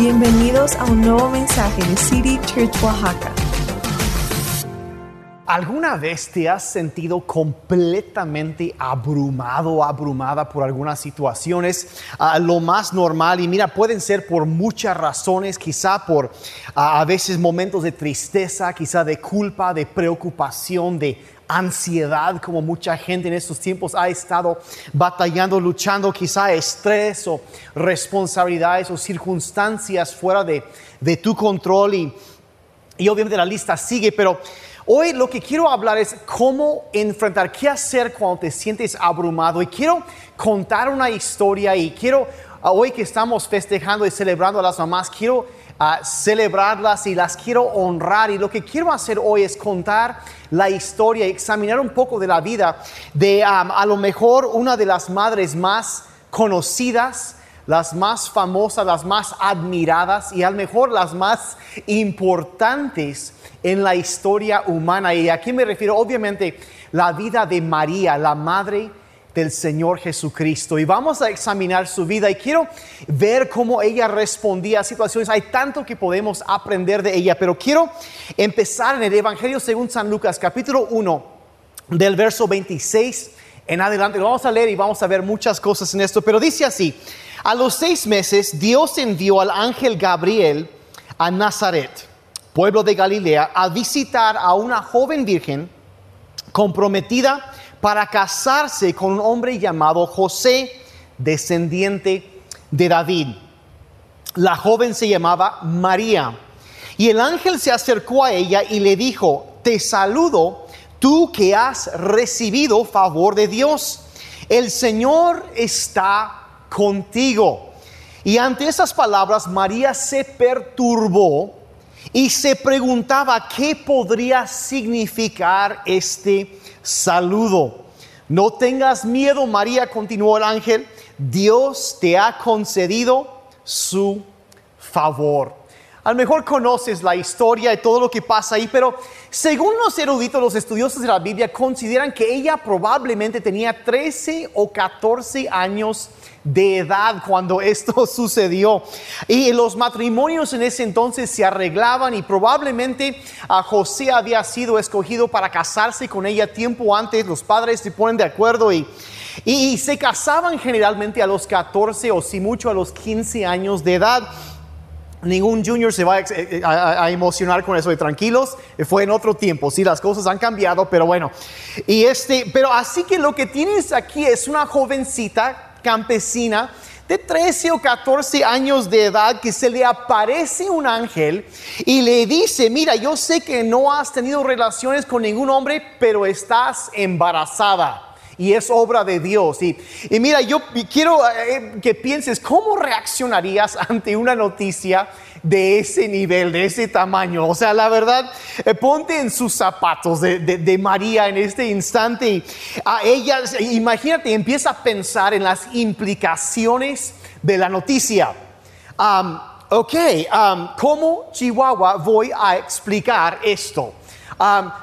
Bienvenidos a un nuevo mensaje de City Church Oaxaca. ¿Alguna vez te has sentido completamente abrumado abrumada por algunas situaciones? Ah, lo más normal, y mira, pueden ser por muchas razones, quizá por ah, a veces momentos de tristeza, quizá de culpa, de preocupación, de ansiedad, como mucha gente en estos tiempos ha estado batallando, luchando, quizá estrés o responsabilidades o circunstancias fuera de, de tu control. Y, y obviamente la lista sigue, pero hoy lo que quiero hablar es cómo enfrentar, qué hacer cuando te sientes abrumado. Y quiero contar una historia y quiero, hoy que estamos festejando y celebrando a las mamás, quiero a celebrarlas y las quiero honrar. Y lo que quiero hacer hoy es contar la historia, examinar un poco de la vida de a lo mejor una de las madres más conocidas, las más famosas, las más admiradas y a lo mejor las más importantes en la historia humana. Y aquí me refiero obviamente la vida de María, la madre del Señor Jesucristo. Y vamos a examinar su vida y quiero ver cómo ella respondía a situaciones. Hay tanto que podemos aprender de ella, pero quiero empezar en el Evangelio según San Lucas, capítulo 1, del verso 26 en adelante. Vamos a leer y vamos a ver muchas cosas en esto, pero dice así, a los seis meses Dios envió al ángel Gabriel a Nazaret, pueblo de Galilea, a visitar a una joven virgen comprometida para casarse con un hombre llamado José, descendiente de David. La joven se llamaba María. Y el ángel se acercó a ella y le dijo, te saludo, tú que has recibido favor de Dios. El Señor está contigo. Y ante esas palabras María se perturbó y se preguntaba qué podría significar este saludo. No tengas miedo, María, continuó el ángel, Dios te ha concedido su favor. A lo mejor conoces la historia y todo lo que pasa ahí, pero según los eruditos, los estudiosos de la Biblia consideran que ella probablemente tenía 13 o 14 años de edad cuando esto sucedió. Y los matrimonios en ese entonces se arreglaban y probablemente a José había sido escogido para casarse con ella tiempo antes. Los padres se ponen de acuerdo y, y, se casaban generalmente a los 14 o si mucho a los 15 años de edad. Ningún junior se va a, emocionar con eso de tranquilos. Fue en otro tiempo, sí, las cosas han cambiado, pero bueno. Y este, pero así que lo que tienes aquí es una jovencita campesina de 13 o 14 años de edad que se le aparece un ángel y le dice, mira, yo sé que no has tenido relaciones con ningún hombre, pero estás embarazada y es obra de Dios. Y, mira, yo quiero eh, que pienses, ¿cómo reaccionarías ante una noticia de ese nivel, de ese tamaño? O sea, la verdad, eh, ponte en sus zapatos de, María en este instante y a ella, imagínate, empieza a pensar en las implicaciones de la noticia. ok, ¿cómo Chihuahua voy a explicar esto?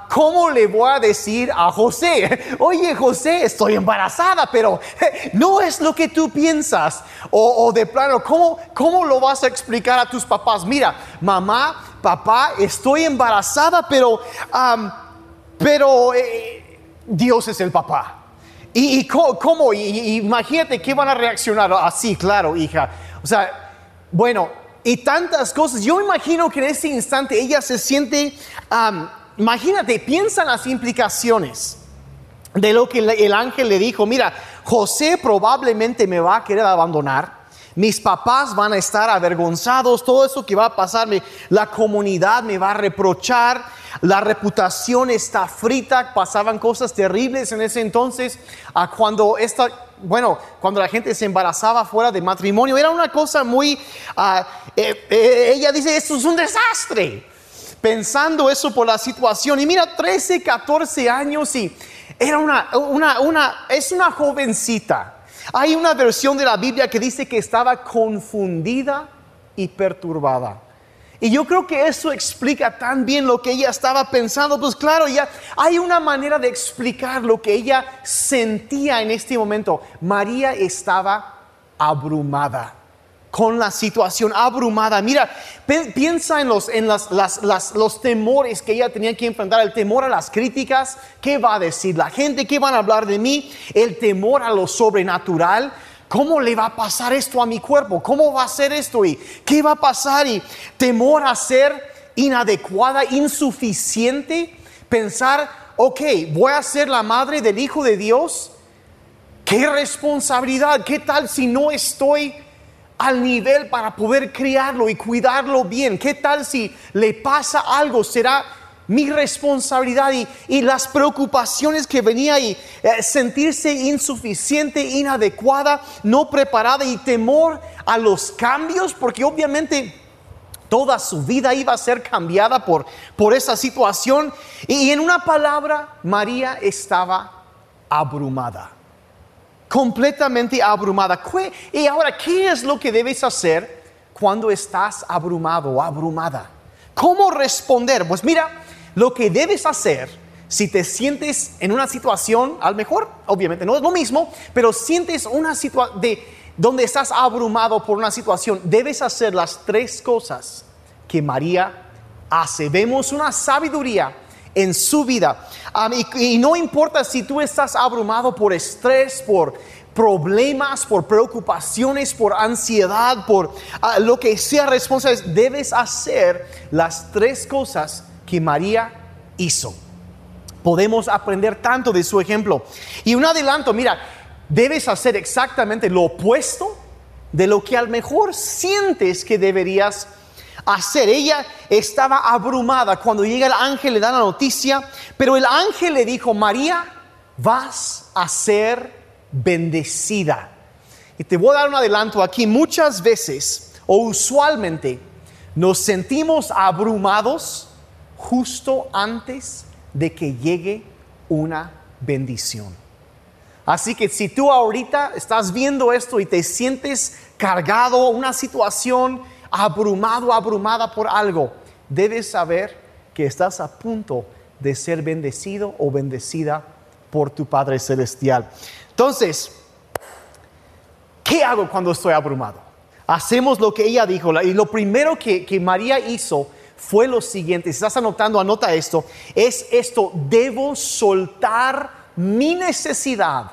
¿Cómo le voy a decir a José? Oye, José, estoy embarazada, pero no es lo que tú piensas. O, de plano, ¿cómo, ¿cómo lo vas a explicar a tus papás? Mira, mamá, papá, estoy embarazada, pero, pero eh, Dios es el papá. ¿Y, cómo? imagínate que van a reaccionar así, claro, hija. O sea, bueno, y tantas cosas. Yo imagino que en ese instante ella se siente imagínate, piensa en las implicaciones de lo que el ángel le dijo. Mira, José probablemente me va a querer abandonar. Mis papás van a estar avergonzados, todo eso que va a pasarme, la comunidad me va a reprochar, la reputación está frita, pasaban cosas terribles en ese entonces, a cuando esta, bueno, cuando la gente se embarazaba fuera de matrimonio, era una cosa muy, ah, eh, eh, ella dice, esto es un desastre pensando eso por la situación. Y mira, 13, 14 años y era una, una, una, es una jovencita. Hay una versión de la Biblia que dice que estaba confundida y perturbada. Y yo creo que eso explica tan bien lo que ella estaba pensando. Pues claro, ya hay una manera de explicar lo que ella sentía en este momento. María estaba abrumada con la situación, abrumada. Mira, piensa en, los, en las, los temores que ella tenía que enfrentar, el temor a las críticas, qué va a decir la gente, qué van a hablar de mí, el temor a lo sobrenatural. ¿Cómo le va a pasar esto a mi cuerpo? ¿Cómo va a ser esto? ¿Y qué va a pasar? Y temor a ser inadecuada, insuficiente. Pensar, ok, voy a ser la madre del Hijo de Dios. ¿Qué responsabilidad? ¿Qué tal si no estoy al nivel para poder criarlo y cuidarlo bien? ¿Qué tal si le pasa algo? ¿Será mi responsabilidad y, las preocupaciones que venía y eh, sentirse insuficiente, inadecuada, no preparada y temor a los cambios? Porque obviamente toda su vida iba a ser cambiada por, por esa situación. y en una palabra, María estaba abrumada completamente abrumada. Y ahora, ¿qué es lo que debes hacer cuando estás abrumado o abrumada? ¿Cómo responder? Pues mira, lo que debes hacer si te sientes en una situación, a lo mejor, obviamente no es lo mismo, pero sientes una situación de donde estás abrumado por una situación, debes hacer las tres cosas que María hace. Vemos una sabiduría en su vida. y, no importa si tú estás abrumado por estrés, por problemas, por preocupaciones, por ansiedad, por ah, lo que sea responsable, debes hacer las tres cosas que María hizo. Podemos aprender tanto de su ejemplo. Y un adelanto, mira, debes hacer exactamente lo opuesto de lo que al mejor sientes que deberías hacer. Ella estaba abrumada cuando llega el ángel, le da la noticia, pero el ángel le dijo, María, vas a ser bendecida. Y te voy a dar un adelanto aquí. Muchas veces o usualmente nos sentimos abrumados justo antes de que llegue una bendición. Así que si tú ahorita estás viendo esto y te sientes cargado, una situación abrumado, abrumada por algo, debes saber que estás a punto de ser bendecido o bendecida por tu Padre Celestial. Entonces, ¿qué hago cuando estoy abrumado? Hacemos lo que ella dijo y lo primero que, que María hizo fue lo siguiente, si estás anotando, anota esto, es esto, debo soltar mi necesidad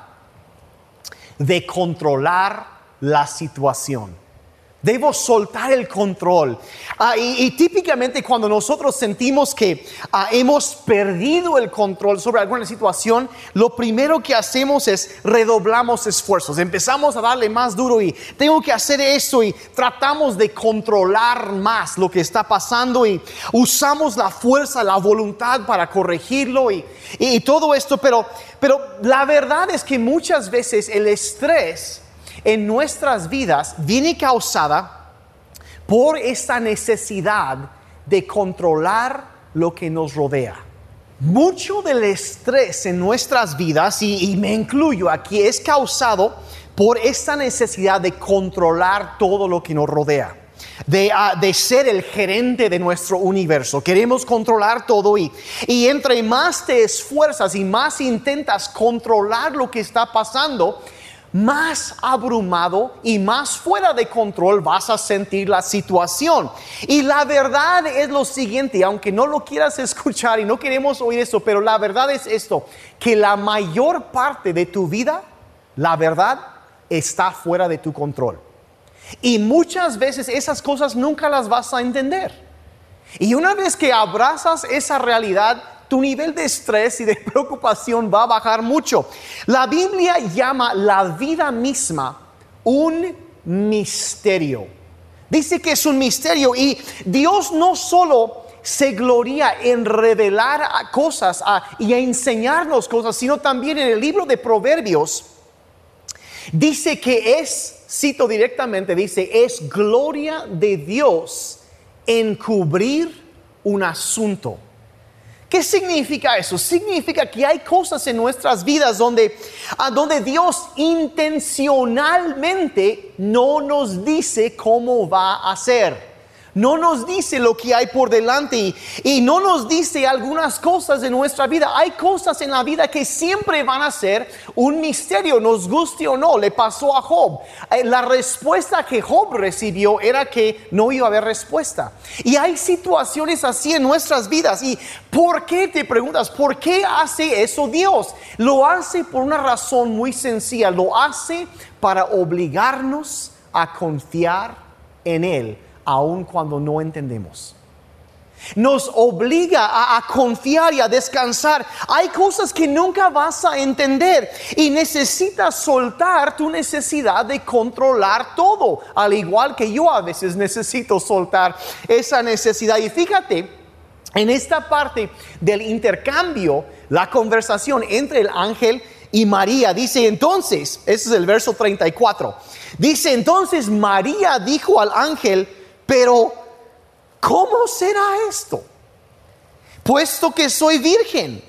de controlar la situación. Debo soltar el control. Ah, y, típicamente cuando nosotros sentimos que ah, hemos perdido el control sobre alguna situación, lo primero que hacemos es redoblamos esfuerzos. Empezamos a darle más duro y tengo que hacer eso y tratamos de controlar más lo que está pasando y usamos la fuerza, la voluntad para corregirlo y, y todo esto. Pero, pero la verdad es que muchas veces el estrés en nuestras vidas viene causada por esta necesidad de controlar lo que nos rodea. Mucho del estrés en nuestras vidas, y, me incluyo aquí, es causado por esta necesidad de controlar todo lo que nos rodea. De, ah, de, ser el gerente de nuestro universo. Queremos controlar todo y, y entre más te esfuerzas y más intentas controlar lo que está pasando, más abrumado y más fuera de control vas a sentir la situación. Y la verdad es lo siguiente, aunque no lo quieras escuchar y no queremos oír eso, pero la verdad es esto, que la mayor parte de tu vida, la verdad, está fuera de tu control. Y muchas veces esas cosas nunca las vas a entender. Y una vez que abrazas esa realidad, tu nivel de estrés y de preocupación va a bajar mucho. La Biblia llama la vida misma un misterio. Dice que es un misterio y Dios no solo se gloria en revelar cosas y a enseñarnos cosas, sino también en el libro de Proverbios dice que es, cito directamente, dice, es gloria de Dios encubrir un asunto. ¿Qué significa eso? Significa que hay cosas en nuestras vidas donde, donde Dios intencionalmente no nos dice cómo va a hacer. No nos dice lo que hay por delante y, no nos dice algunas cosas de nuestra vida. Hay cosas en la vida que siempre van a ser un misterio, nos guste o no. Le pasó a Job. Eh, la respuesta que Job recibió era que no iba a haber respuesta. Y hay situaciones así en nuestras vidas. ¿Y por qué te preguntas? ¿Por qué hace eso Dios? Lo hace por una razón muy sencilla. Lo hace para obligarnos a confiar en Él aun cuando no entendemos. Nos obliga a, confiar y a descansar. Hay cosas que nunca vas a entender y necesitas soltar tu necesidad de controlar todo, al igual que yo a veces necesito soltar esa necesidad. Y fíjate, en esta parte del intercambio, la conversación entre el ángel y María, dice entonces, ese es el verso 34, dice entonces María dijo al ángel, pero, ¿cómo será esto? Puesto que soy virgen.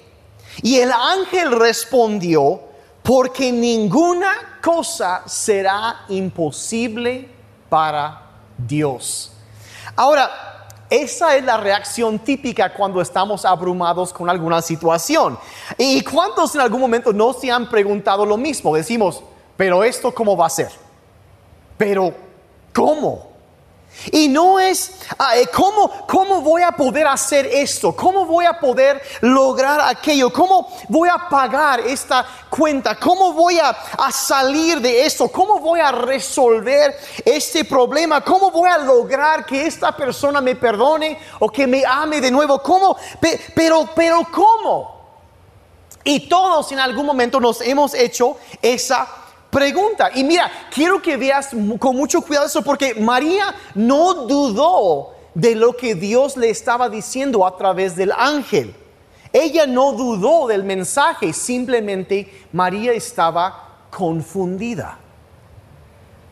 Y el ángel respondió, porque ninguna cosa será imposible para Dios. Ahora, esa es la reacción típica cuando estamos abrumados con alguna situación. ¿Y cuántos en algún momento no se han preguntado lo mismo? Decimos, pero esto cómo va a ser? Pero, ¿cómo? Y no es, ah, eh, ¿cómo, ¿cómo voy a poder hacer esto? ¿Cómo voy a poder lograr aquello? ¿Cómo voy a pagar esta cuenta? ¿Cómo voy a, a salir de esto? ¿Cómo voy a resolver este problema? ¿Cómo voy a lograr que esta persona me perdone o que me ame de nuevo? ¿Cómo? Pero, pero, ¿cómo? Y todos en algún momento nos hemos hecho esa pregunta. Y mira, quiero que veas con mucho cuidado eso porque María no dudó de lo que Dios le estaba diciendo a través del ángel. Ella no dudó del mensaje, simplemente María estaba confundida.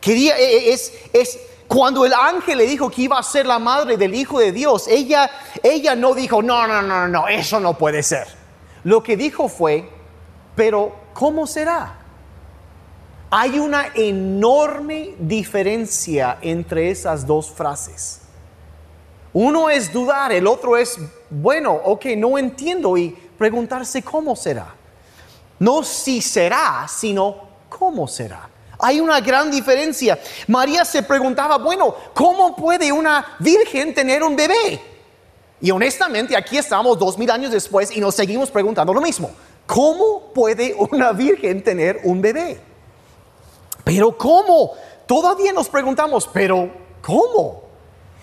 Quería, e, e, es, es cuando el ángel le dijo que iba a ser la madre del Hijo de Dios, ella, ella no dijo, no, no, no, no, eso no puede ser. Lo que dijo fue, pero ¿cómo será? Hay una enorme diferencia entre esas dos frases. Uno es dudar, el otro es, bueno, ok, no entiendo y preguntarse cómo será. No si será, sino cómo será. Hay una gran diferencia. María se preguntaba, bueno, ¿cómo puede una virgen tener un bebé? Y honestamente, aquí estamos dos mil años después y nos seguimos preguntando lo mismo. ¿Cómo puede una virgen tener un bebé? Pero ¿cómo? Todavía nos preguntamos, pero ¿cómo?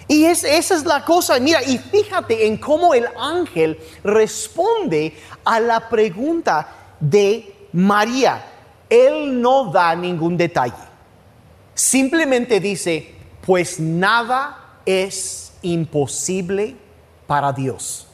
Y esa es la cosa, mira, y fíjate en cómo el ángel responde a la pregunta de María. Él no da ningún detalle. Simplemente dice, pues nada es imposible para Dios.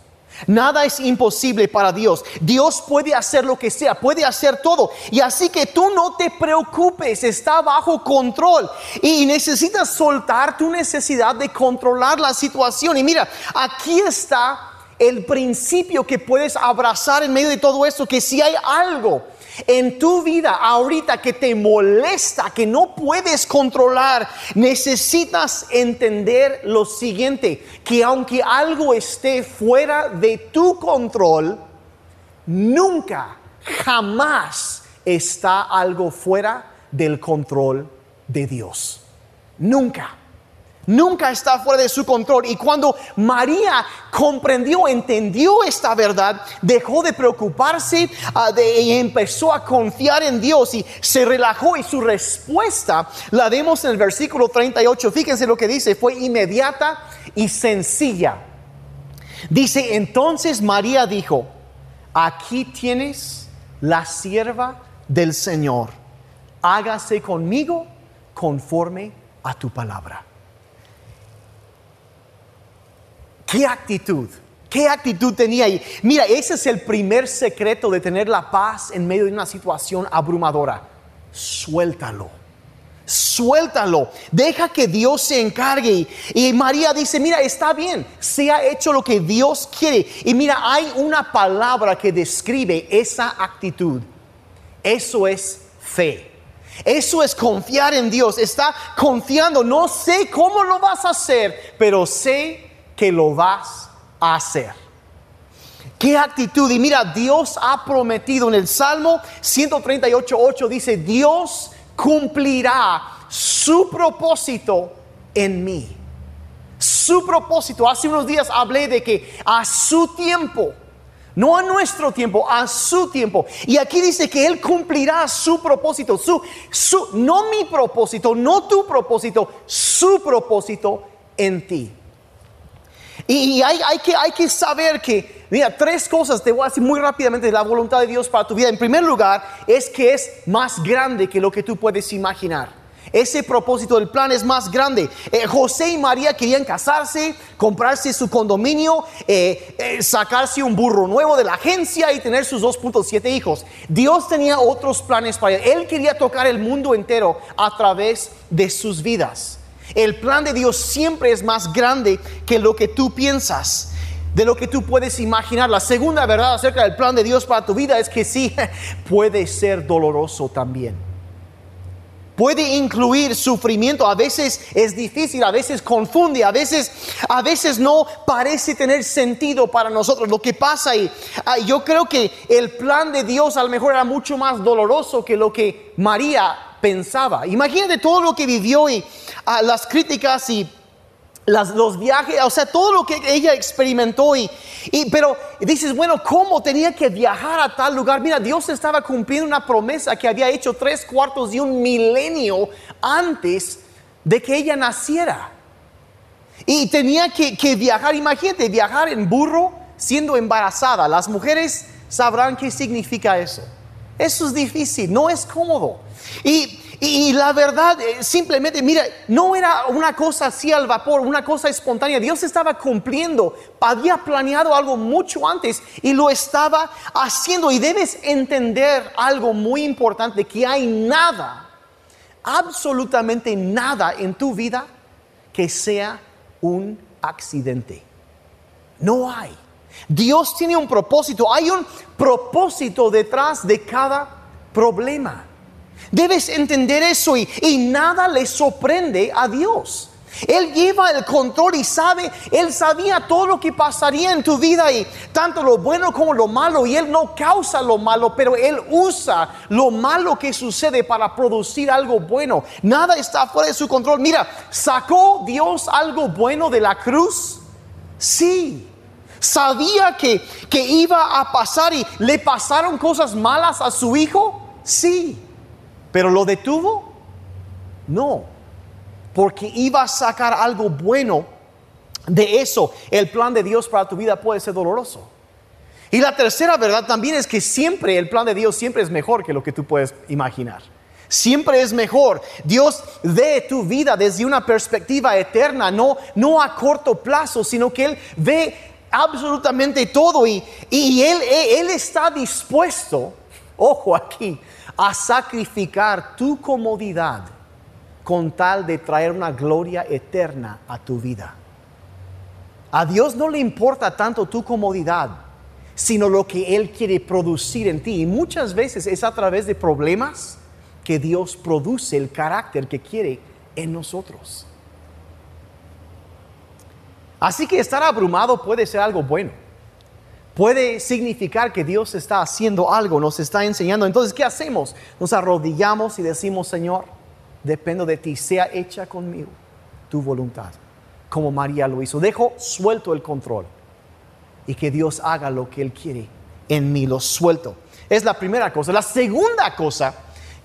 Nada es imposible para Dios. Dios puede hacer lo que sea, puede hacer todo. Y así que tú no te preocupes, está bajo control. Y necesitas soltar tu necesidad de controlar la situación. Y mira, aquí está el principio que puedes abrazar en medio de todo esto, que si hay algo en tu vida ahorita que te molesta, que no puedes controlar, necesitas entender lo siguiente, que aunque algo esté fuera de tu control, nunca, jamás está algo fuera del control de Dios. Nunca nunca está fuera de su control. Y cuando María comprendió, entendió esta verdad, dejó de preocuparse de, y empezó a confiar en Dios y se relajó y su respuesta la vemos en el versículo 38. Fíjense lo que dice, fue inmediata y sencilla. Dice, entonces María dijo, aquí tienes la sierva del Señor, hágase conmigo conforme a tu palabra. ¿Qué actitud? ¿Qué actitud tenía ahí? Mira, ese es el primer secreto de tener la paz en medio de una situación abrumadora. Suéltalo. Suéltalo. Deja que Dios se encargue. Y María dice, mira, está bien. Se ha hecho lo que Dios quiere. Y mira, hay una palabra que describe esa actitud. Eso es fe. Eso es confiar en Dios. Está confiando. No sé cómo lo vas a hacer, pero sé que lo vas a hacer. ¿Qué actitud? Y mira, Dios ha prometido en el Salmo 138.8 dice, Dios cumplirá su propósito en mí. Su propósito. Hace unos días hablé de que a su tiempo, no a nuestro tiempo, a su tiempo. Y aquí dice que Él cumplirá su propósito, su, su, no mi propósito, no tu propósito, su propósito en ti. Y, hay, que saber que, mira, tres cosas te voy a decir muy rápidamente de la voluntad de Dios para tu vida. En primer lugar, es que es más grande que lo que tú puedes imaginar. Ese propósito del plan es más grande. Eh, José y María querían casarse, comprarse su condominio, eh, eh, sacarse un burro nuevo de la agencia y tener sus 2.7 hijos. Dios tenía otros planes para él. Él quería tocar el mundo entero a través de sus vidas. El plan de Dios siempre es más grande que lo que tú piensas de lo que tú puedes imaginar. La segunda verdad acerca del plan de Dios para tu vida es que sí, puede ser doloroso también puede incluir sufrimiento. A veces es difícil, a veces confunde, a veces, a veces no parece tener sentido para nosotros. Lo que pasa y ah, yo creo que el plan de Dios a lo mejor era mucho más doloroso que lo que María pensaba. Imagínate todo lo que vivió y ah, las críticas y los viajes, o sea, todo lo que ella experimentó. Y, pero dices, bueno, ¿cómo tenía que viajar a tal lugar? Mira, Dios estaba cumpliendo una promesa que había hecho tres cuartos de un milenio antes de que ella naciera. Y tenía que viajar, imagínate, viajar en burro siendo embarazada. Las mujeres sabrán qué significa eso. Eso es difícil, no es cómodo. Y y, la verdad, eh, simplemente, mira, no era una cosa así al vapor, una cosa espontánea. Dios estaba cumpliendo, había planeado algo mucho antes y lo estaba haciendo. Y debes entender algo muy importante, que hay nada, absolutamente nada en tu vida que sea un accidente. No hay. Dios tiene un propósito, hay un propósito detrás de cada problema. Debes entender eso y, nada le sorprende a Dios. Él lleva el control y sabe, Él sabía todo lo que pasaría en tu vida y tanto lo bueno como lo malo y Él no causa lo malo, pero Él usa lo malo que sucede para producir algo bueno. Nada está fuera de su control. Mira, ¿sacó Dios algo bueno de la cruz? Sí. ¿Sabía que, que iba a pasar y le pasaron cosas malas a su hijo? Sí. ¿Pero lo detuvo? No, porque iba a sacar algo bueno de eso. El plan de Dios para tu vida puede ser doloroso. Y la tercera verdad también es que siempre el plan de Dios siempre es mejor que lo que tú puedes imaginar. Siempre es mejor. Dios ve tu vida desde una perspectiva eterna, no, no a corto plazo, sino que Él ve absolutamente todo y, y él, él está dispuesto, ojo aquí, a sacrificar tu comodidad con tal de traer una gloria eterna a tu vida. A Dios no le importa tanto tu comodidad, sino lo que Él quiere producir en ti. Y muchas veces es a través de problemas que Dios produce el carácter que quiere en nosotros. Así que estar abrumado puede ser algo bueno puede significar que Dios está haciendo algo, nos está enseñando. Entonces, ¿qué hacemos? Nos arrodillamos y decimos, Señor, dependo de ti, sea hecha conmigo tu voluntad, como María lo hizo. Dejo suelto el control y que Dios haga lo que Él quiere en mí, lo suelto. Es la primera cosa. La segunda cosa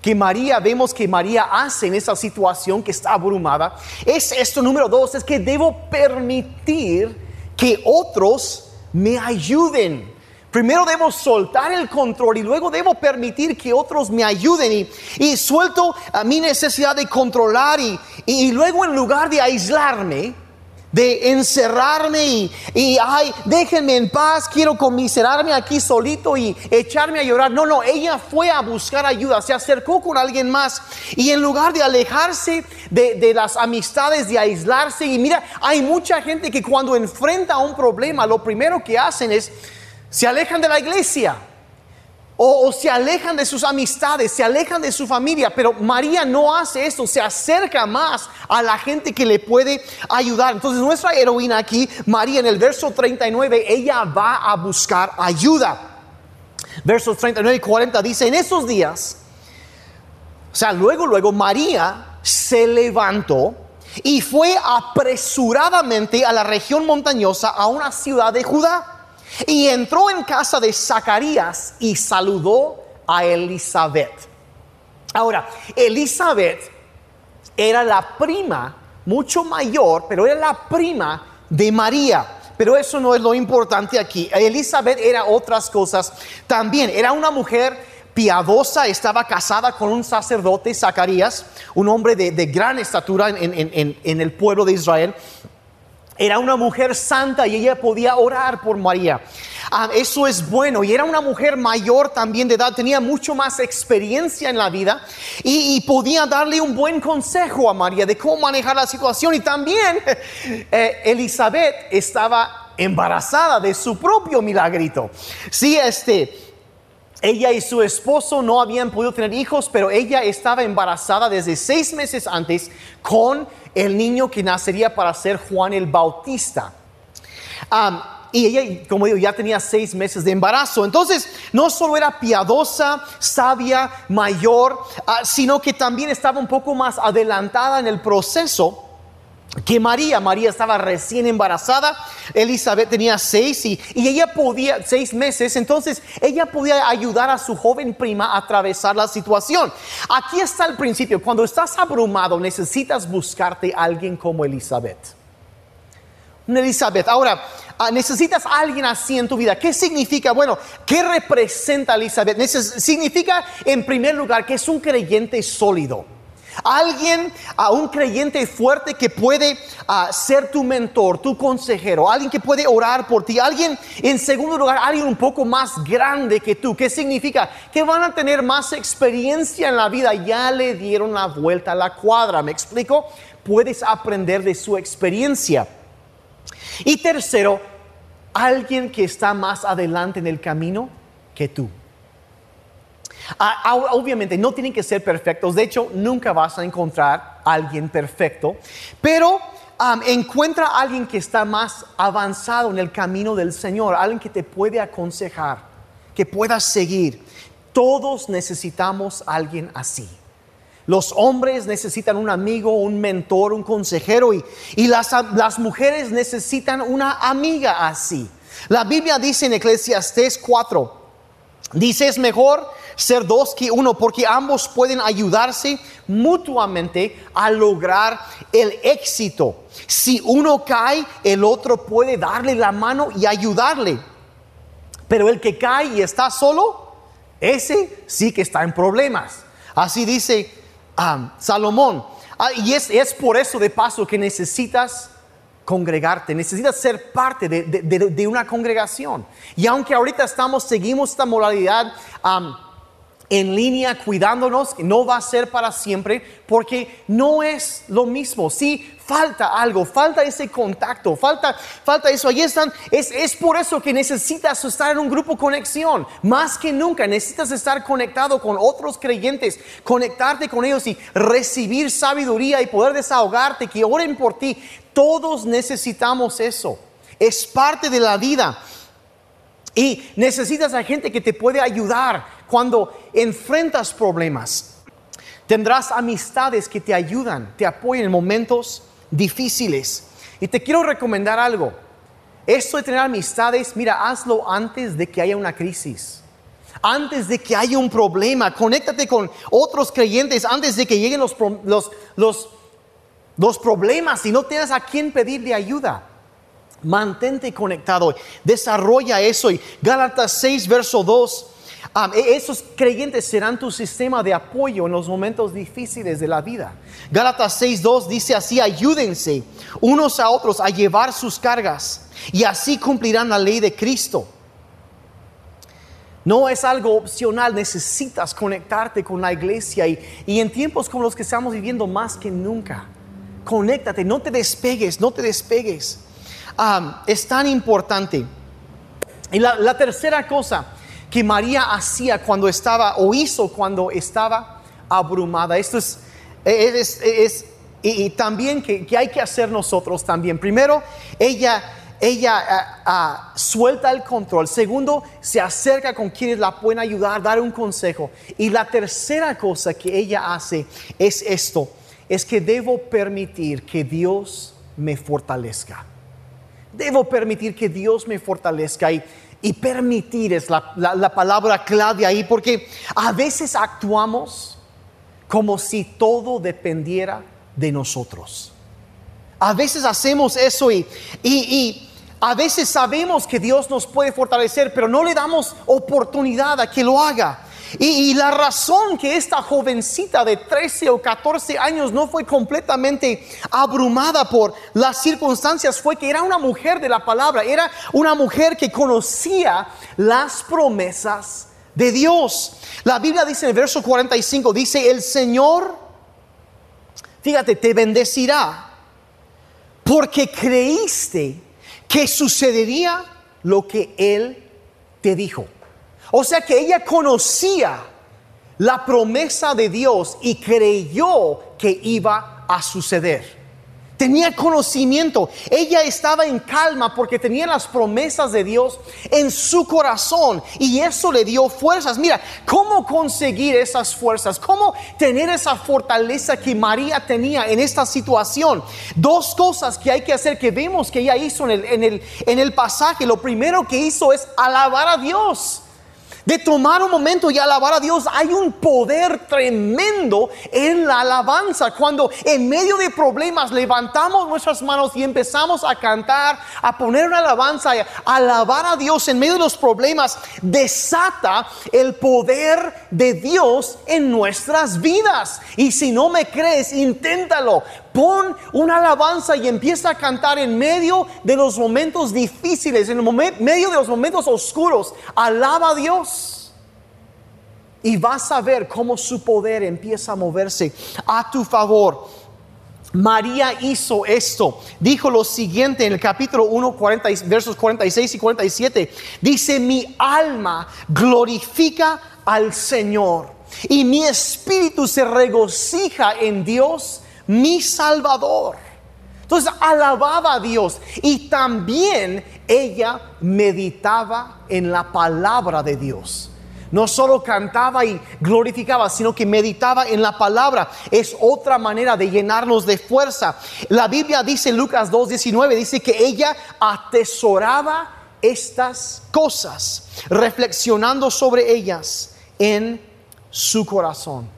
que María, vemos que María hace en esa situación que está abrumada, es esto número dos, es que debo permitir que otros me ayuden. Primero debo soltar el control y luego debo permitir que otros me ayuden y, suelto a mi necesidad de controlar y, y luego en lugar de aislarme, de encerrarme y, y, ay, déjenme en paz, quiero conmiserarme aquí solito y echarme a llorar. No, no, ella fue a buscar ayuda, se acercó con alguien más y en lugar de alejarse de, de las amistades, de aislarse, y mira, hay mucha gente que cuando enfrenta un problema, lo primero que hacen es, se alejan de la iglesia o, se alejan de sus amistades, se alejan de su familia, pero María no hace esto, se acerca más a la gente que le puede ayudar. Entonces nuestra heroína aquí, María, en el verso 39, ella va a buscar ayuda. Versos 39 y 40 dice, en esos días, o sea, luego, luego María se levantó y fue apresuradamente a la región montañosa, a una ciudad de Judá y entró en casa de Zacarías y saludó a Elizabeth. Ahora, Elizabeth era la prima, mucho mayor, pero era la prima de María. Pero eso no es lo importante aquí. Elizabeth era otras cosas también. Era una mujer piadosa, estaba casada con un sacerdote, Zacarías, un hombre de, gran estatura en el pueblo de Israel. Era una mujer santa y ella podía orar por María. Ah, eso es bueno. Y era una mujer mayor también de edad, tenía mucho más experiencia en la vida y, podía darle un buen consejo a María de cómo manejar la situación. Y también eh, Elizabeth estaba embarazada de su propio milagrito. Sí, este. Ella y su esposo no habían podido tener hijos, pero ella estaba embarazada desde seis meses antes con el niño que nacería para ser Juan el Bautista. y ella, como digo, ya tenía seis meses de embarazo. Entonces, no solo era piadosa, sabia, mayor, ah, sino que también estaba un poco más adelantada en el proceso que María, María estaba recién embarazada, Elizabeth tenía seis y, y, ella podía, seis meses, entonces ella podía ayudar a su joven prima a atravesar la situación. Aquí está el principio, cuando estás abrumado necesitas buscarte a alguien como Elizabeth. Elizabeth, ahora, ah, necesitas a alguien así en tu vida. ¿Qué significa? Bueno, ¿qué representa Elizabeth? significa en primer lugar que es un creyente sólido Alguien, a un creyente fuerte que puede ah, ser tu mentor, tu consejero, alguien que puede orar por ti, alguien, en segundo lugar, alguien un poco más grande que tú. ¿Qué significa? Que van a tener más experiencia en la vida, ya le dieron la vuelta a la cuadra, ¿me explico? Puedes aprender de su experiencia. Y tercero, alguien que está más adelante en el camino que tú. Ah, obviamente no tienen que ser perfectos, de hecho nunca vas a encontrar a alguien perfecto, pero encuentra a alguien que está más avanzado en el camino del Señor, alguien que te puede aconsejar, que puedas seguir. Todos necesitamos alguien así. Los hombres necesitan un amigo, un mentor, un consejero y, las, las mujeres necesitan una amiga así. La Biblia dice en Eclesiastés 4, dice es mejor ser dos que uno, porque ambos pueden ayudarse mutuamente a lograr el éxito. Si uno cae, el otro puede darle la mano y ayudarle. Pero el que cae y está solo, ese sí que está en problemas. Así dice um, Salomón. Ah, y es, es por eso de paso que necesitas congregarte, necesitas ser parte de, una congregación. Y aunque ahorita estamos, seguimos esta moralidad um, en línea cuidándonos, no va a ser para siempre porque no es lo mismo. Si falta algo, falta ese contacto, falta, falta eso. Ahí están. Es, es por eso que necesitas estar en un grupo conexión. Más que nunca necesitas estar conectado con otros creyentes, conectarte con ellos y recibir sabiduría y poder desahogarte, que oren por ti. Todos necesitamos eso. Es parte de la vida. Y necesitas a gente que te puede ayudar cuando enfrentas problemas. Tendrás amistades que te ayudan, te apoyan en momentos difíciles. Y te quiero recomendar algo. Esto de tener amistades, mira, hazlo antes de que haya una crisis. Antes de que haya un problema, conéctate con otros creyentes antes de que lleguen los, los, los, los problemas y no tengas a quién pedirle ayuda. Mantente conectado, desarrolla eso. Y Gálatas 6, verso 2 e, esos creyentes serán tu sistema de apoyo en los momentos difíciles de la vida. Gálatas 6.2 dice así, ayúdense unos a otros a llevar sus cargas y así cumplirán la ley de Cristo. No es algo opcional, necesitas conectarte con la iglesia y, en tiempos como los que estamos viviendo más que nunca, conéctate, no te despegues, no te despegues. es tan importante. Y la tercera cosa, que María hacía cuando estaba o hizo cuando estaba abrumada. Esto es, y, también que, hay que hacer nosotros también. Primero, ella, ella ah, ah, suelta el control. Segundo, se acerca con quienes la pueden ayudar, dar un consejo. Y la tercera cosa que ella hace es esto, es que debo permitir que Dios me fortalezca. Debo permitir que Dios me fortalezca y, y permitir es la, la palabra clave ahí, porque a veces actuamos como si todo dependiera de nosotros. A veces hacemos eso y, y, a veces sabemos que Dios nos puede fortalecer, pero no le damos oportunidad a que lo haga. Y, la razón que esta jovencita de 13 o 14 años no fue completamente abrumada por las circunstancias fue que era una mujer de la palabra, era una mujer que conocía las promesas de Dios. La Biblia dice en el verso 45, dice, el Señor fíjate, te bendecirá porque creíste que sucedería lo que Él te dijo. O sea que ella conocía la promesa de Dios y creyó que iba a suceder. Tenía conocimiento. Ella estaba en calma porque tenía las promesas de Dios en su corazón y eso le dio fuerzas. Mira, ¿cómo conseguir esas fuerzas? ¿Cómo tener esa fortaleza que María tenía en esta situación? Dos cosas que hay que hacer que vemos que ella hizo en el, en el, en el pasaje. Lo primero que hizo es alabar a Dios de tomar un momento y alabar a Dios. Hay un poder tremendo en la alabanza. Cuando en medio de problemas levantamos nuestras manos y empezamos a cantar, a poner una alabanza, a alabar a Dios en medio de los problemas, desata el poder de Dios en nuestras vidas. Y si no me crees, inténtalo. Pon una alabanza y empieza a cantar en medio de los momentos difíciles, en medio de los momentos oscuros. Alaba a Dios. Y vas a ver cómo su poder empieza a moverse a tu favor. María hizo esto. Dijo lo siguiente en el capítulo 1, versos 46 y 47. Dice, mi alma glorifica al Señor y mi espíritu se regocija en Dios mi Salvador. Entonces alababa a Dios y también ella meditaba en la palabra de Dios. No solo cantaba y glorificaba, sino que meditaba en la palabra. Es otra manera de llenarnos de fuerza. La Biblia dice en Lucas 2.19, dice que ella atesoraba estas cosas, reflexionando sobre ellas en su corazón.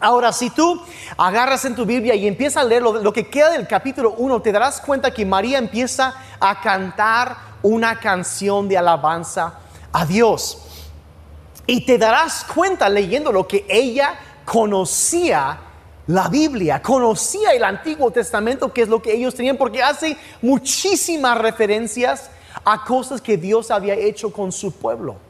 Ahora, si tú agarras en tu Biblia y empiezas a leer lo, que queda del capítulo 1, te darás cuenta que María empieza a cantar una canción de alabanza a Dios. Y te darás cuenta leyendo lo que ella conocía la Biblia, conocía el Antiguo Testamento, que es lo que ellos tenían, porque hace muchísimas referencias a cosas que Dios había hecho con su pueblo.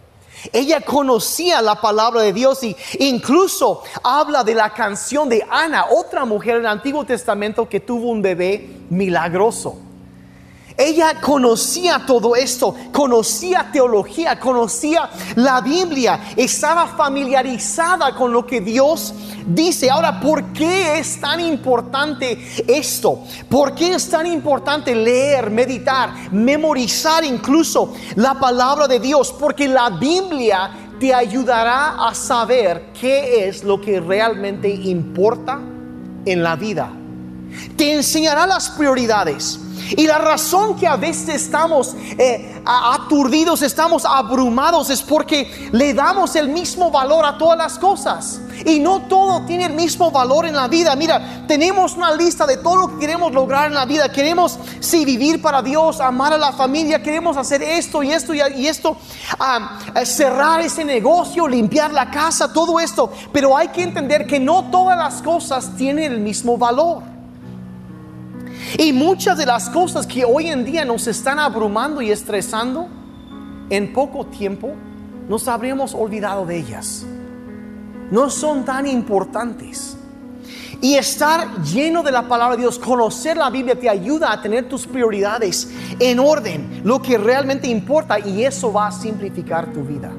Ella conocía la palabra de Dios y incluso habla de la canción de Ana, otra mujer en el Antiguo Testamento que tuvo un bebé milagroso. Ella conocía todo esto, conocía teología, conocía la Biblia, estaba familiarizada con lo que Dios dice. Ahora, ¿por qué es tan importante esto? ¿Por qué es tan importante leer, meditar, memorizar incluso la palabra de Dios? Porque la Biblia te ayudará a saber qué es lo que realmente importa en la vida. Te enseñará las prioridades y la razón que a veces estamos eh, aturdidos, estamos abrumados, es porque le damos el mismo valor a todas las cosas. Y no todo tiene el mismo valor en la vida. Mira, tenemos una lista de todo lo que queremos lograr en la vida. Queremos, sí, vivir para Dios, amar a la familia, queremos hacer esto y esto y, esto, eh, cerrar ese negocio, limpiar la casa, todo esto. Pero hay que entender que no todas las cosas tienen el mismo valor. Y muchas de las cosas que hoy en día nos están abrumando y estresando, en poco tiempo nos habríamos olvidado de ellas. No son tan importantes. Y estar lleno de la palabra de Dios, conocer la Biblia te ayuda a tener tus prioridades en orden, lo que realmente importa y eso va a simplificar tu vida.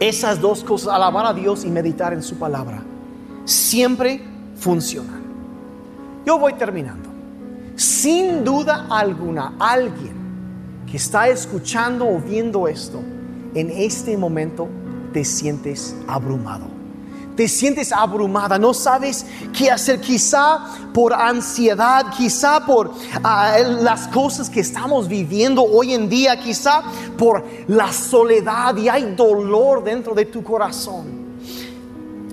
Esas dos cosas, alabar a Dios y meditar en su palabra, siempre funcionan. Yo voy terminando. Sin duda alguna, alguien que está escuchando o viendo esto, en este momento te sientes abrumado. Te sientes abrumada, no sabes qué hacer, quizá por ansiedad, quizá por ah, las cosas que estamos viviendo hoy en día, quizá por la soledad y hay dolor dentro de tu corazón.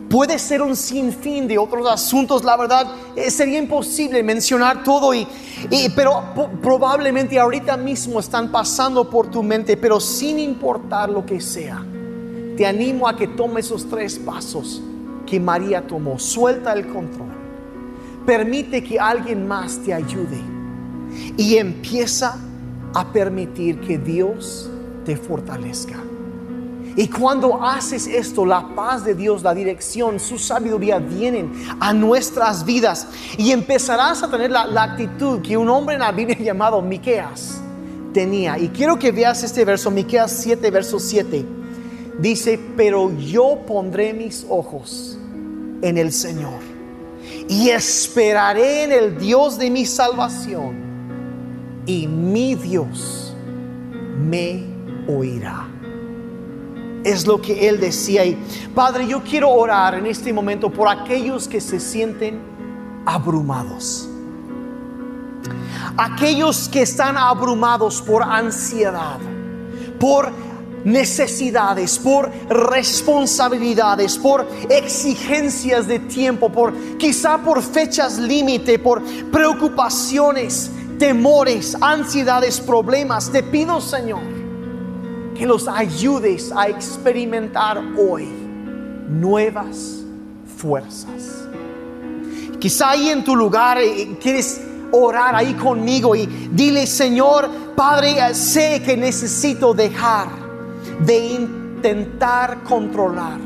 Puede ser un sinfín de otros asuntos, la verdad, eh, sería imposible mencionar todo, y, pero probablemente ahorita mismo están pasando por tu mente, pero sin importar lo que sea, te animo a que tomes esos tres pasos que María tomó. Suelta el control, permite que alguien más te ayude y empieza a permitir que Dios te fortalezca. Y cuando haces esto, la paz de Dios, la dirección, su sabiduría vienen a nuestras vidas y empezarás a tener la, actitud que un hombre en la Biblia llamado Miqueas tenía. Y quiero que veas este verso, Miqueas 7, verso 7. Dice, pero yo pondré mis ojos en el Señor y esperaré en el Dios de mi salvación y mi Dios me oirá es lo que él decía. Y Padre, yo quiero orar en este momento por aquellos que se sienten abrumados. Aquellos que están abrumados por ansiedad, por necesidades, por responsabilidades, por exigencias de tiempo, por quizá por fechas límite, por preocupaciones, temores, ansiedades, problemas. Te pido, Señor, que los ayudes a experimentar hoy nuevas fuerzas. Quizá ahí en tu lugar eh, quieres orar ahí conmigo y dile, Señor, Padre, eh, sé que necesito dejar de intentar controlar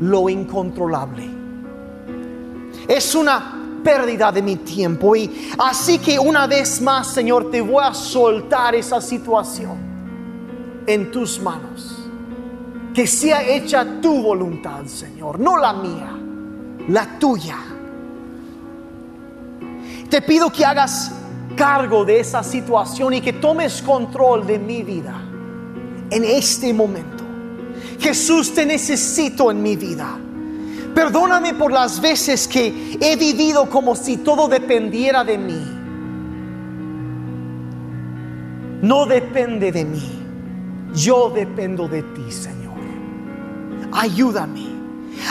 lo incontrolable. Es una pérdida de mi tiempo y así que una vez más, Señor, te voy a soltar esa situación en tus manos. Que sea hecha tu voluntad, Señor, no la mía, la tuya. Te pido que hagas cargo de esa situación y que tomes control de mi vida en este momento. Jesús, te necesito en mi vida. Perdóname por las veces que he vivido como si todo dependiera de mí. No depende de mí yo dependo de ti, Señor. Ayúdame.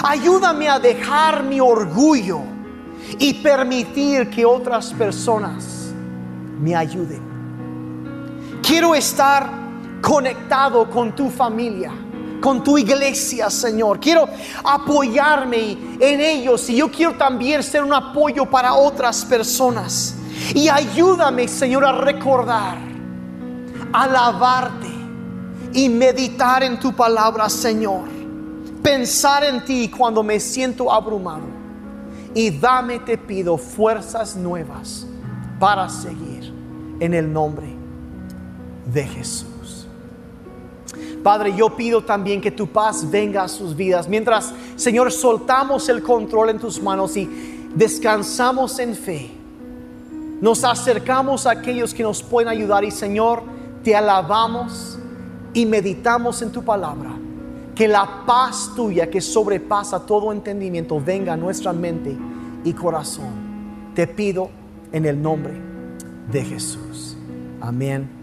Ayúdame a dejar mi orgullo y permitir que otras personas me ayuden. Quiero estar conectado con tu familia, con tu iglesia, Señor. Quiero apoyarme en ellos y yo quiero también ser un apoyo para otras personas. Y ayúdame, Señor, a recordar, alabarte y meditar en tu palabra, Señor. Pensar en ti cuando me siento abrumado. Y dame, te pido, fuerzas nuevas para seguir en el nombre de Jesús. Padre, yo pido también que tu paz venga a sus vidas. Mientras, Señor, soltamos el control en tus manos y descansamos en fe. Nos acercamos a aquellos que nos pueden ayudar y, Señor, te alabamos y meditamos en tu palabra, que la paz tuya que sobrepasa todo entendimiento venga a nuestra mente y corazón. Te pido en el nombre de Jesús. Amén.